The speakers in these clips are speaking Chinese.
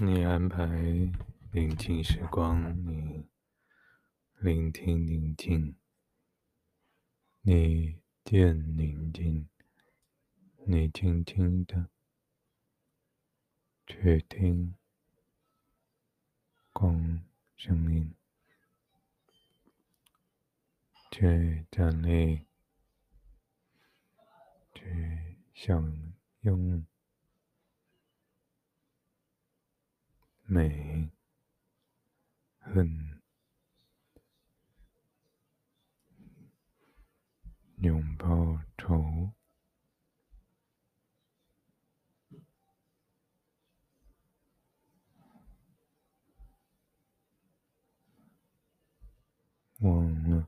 你安排宁静时光，你聆听宁静，你见宁静，你静静的去听光声音，去站立，去享用。美，恨，拥抱愁，忘了。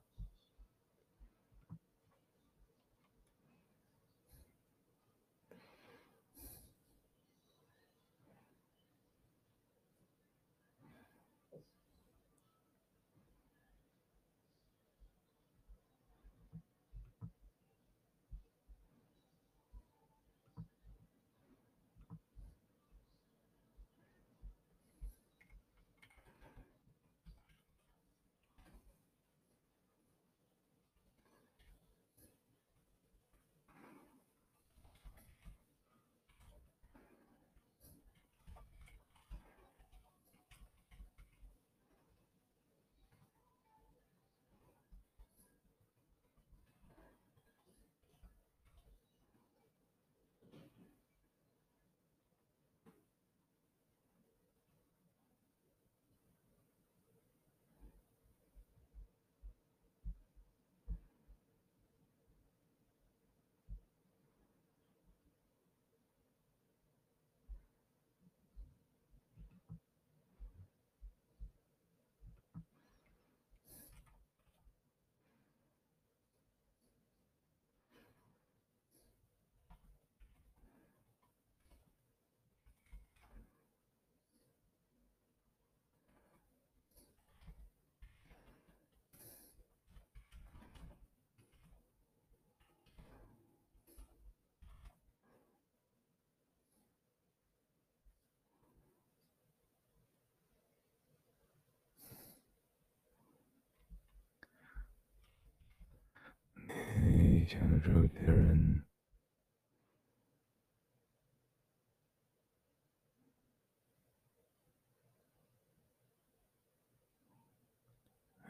相处的人，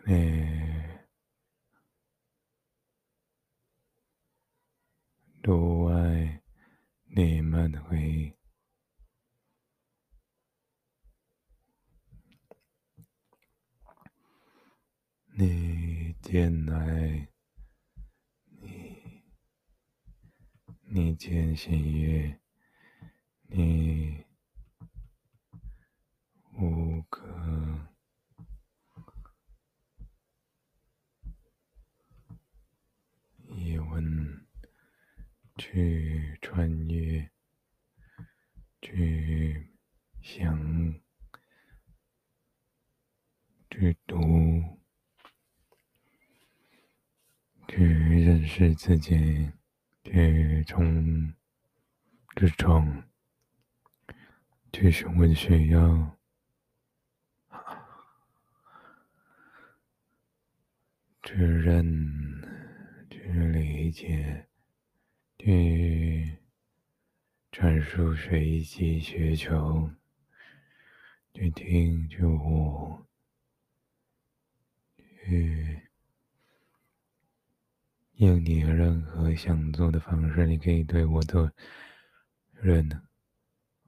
你都爱你们会，你进来。你见喜悦，你无可疑问去穿越，去想，去读，去认识自己。去从日常去询问需要，去认，去理解，去阐述随机需求，去听，去悟，去。用你任何想做的方式，你可以对我做任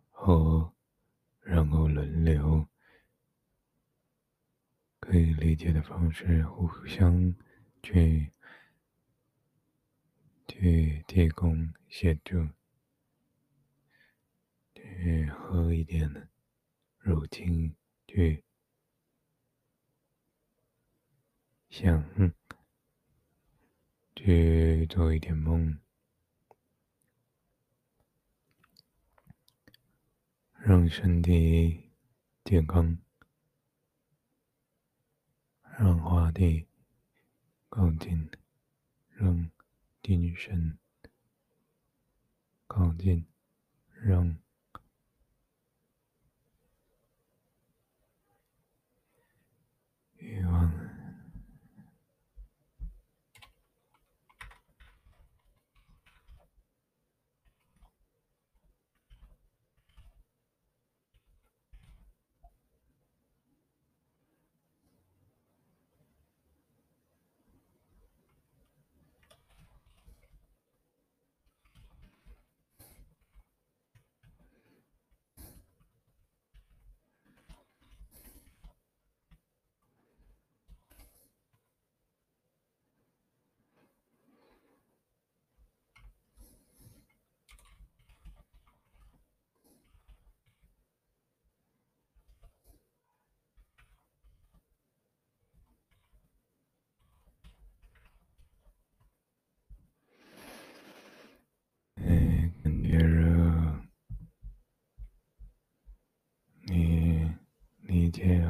何，然后轮流，可以理解的方式，互相去去提供协助，去喝一点乳清，去想。去做一点梦，让身体健康，让话题靠近，让精神靠近，让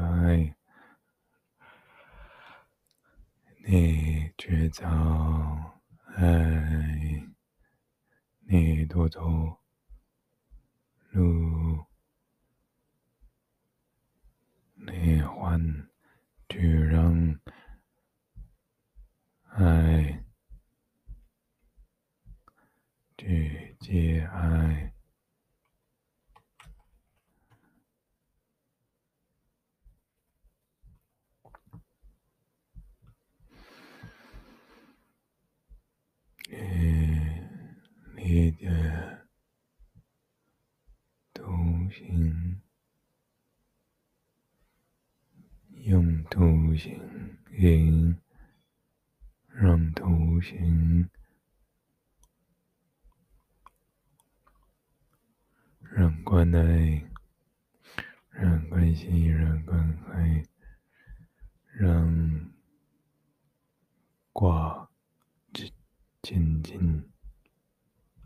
爱，你觉着爱，你多走路，你欢。用图形引，让图形，让关爱，让关系，让关怀，让挂，紧紧。